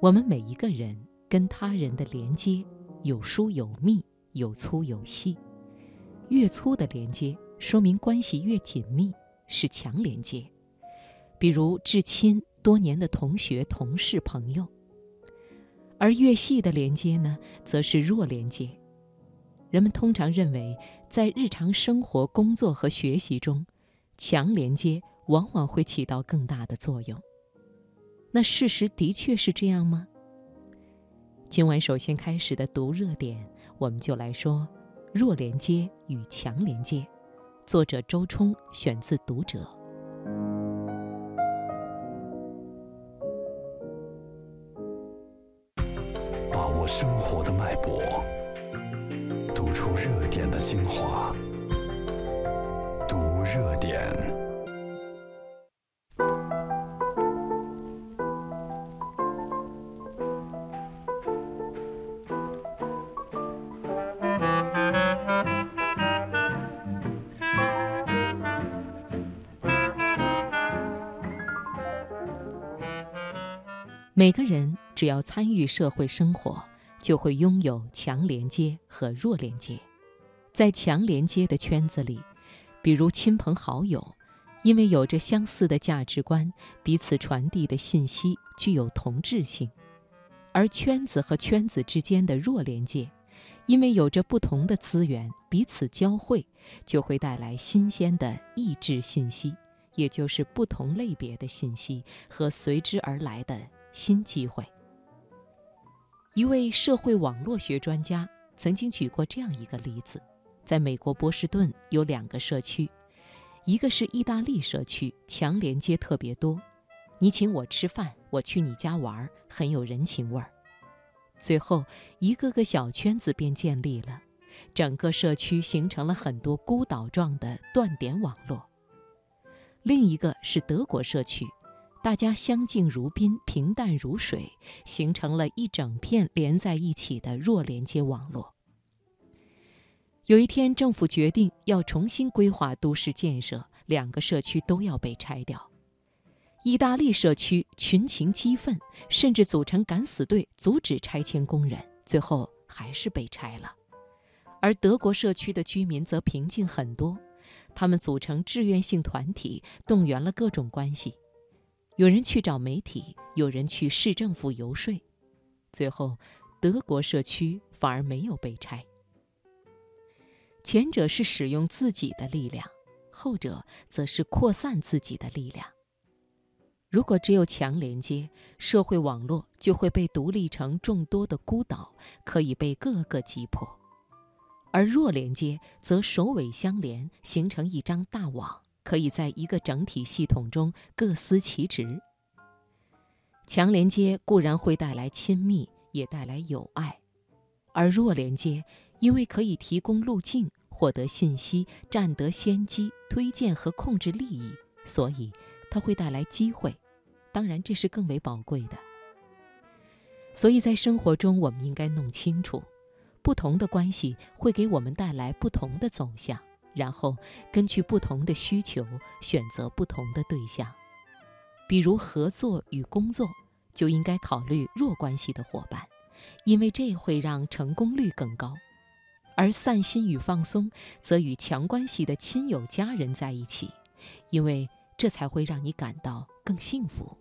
我们每一个人跟他人的连接有疏有密，有粗有细。越粗的连接，说明关系越紧密，是强连接。比如至亲多年的同学、同事、朋友。而越细的连接呢，则是弱连接。人们通常认为，在日常生活、工作和学习中，强连接往往会起到更大的作用。那事实的确是这样吗？今晚首先开始的读热点，我们就来说弱连接与强连接。作者周冲，选自《读者》。把握生活的脉搏，读出热点的精华。读热点。每个人只要参与社会生活，就会拥有强连接和弱连接。在强连接的圈子里，比如亲朋好友，因为有着相似的价值观，彼此传递的信息具有同质性；而圈子和圈子之间的弱连接，因为有着不同的资源，彼此交汇，就会带来新鲜的异质信息，也就是不同类别的信息和随之而来的。新机会。一位社会网络学专家曾经举过这样一个例子：在美国波士顿有两个社区，一个是意大利社区，强连接特别多，你请我吃饭，我去你家玩，很有人情味儿。最后，一个个小圈子便建立了，整个社区形成了很多孤岛状的断点网络。另一个是德国社区。大家相敬如宾，平淡如水，形成了一整片连在一起的弱连接网络。有一天，政府决定要重新规划都市建设，两个社区都要被拆掉。意大利社区群情激愤，甚至组成敢死队阻止拆迁工人，最后还是被拆了。而德国社区的居民则平静很多，他们组成志愿性团体，动员了各种关系。有人去找媒体，有人去市政府游说，最后，德国社区反而没有被拆。前者是使用自己的力量，后者则是扩散自己的力量。如果只有强连接，社会网络就会被独立成众多的孤岛，可以被各个击破；而弱连接则首尾相连，形成一张大网。可以在一个整体系统中各司其职。强连接固然会带来亲密，也带来友爱；而弱连接因为可以提供路径、获得信息、占得先机、推荐和控制利益，所以它会带来机会。当然，这是更为宝贵的。所以在生活中，我们应该弄清楚，不同的关系会给我们带来不同的走向。然后根据不同的需求选择不同的对象，比如合作与工作，就应该考虑弱关系的伙伴，因为这会让成功率更高；而散心与放松，则与强关系的亲友家人在一起，因为这才会让你感到更幸福。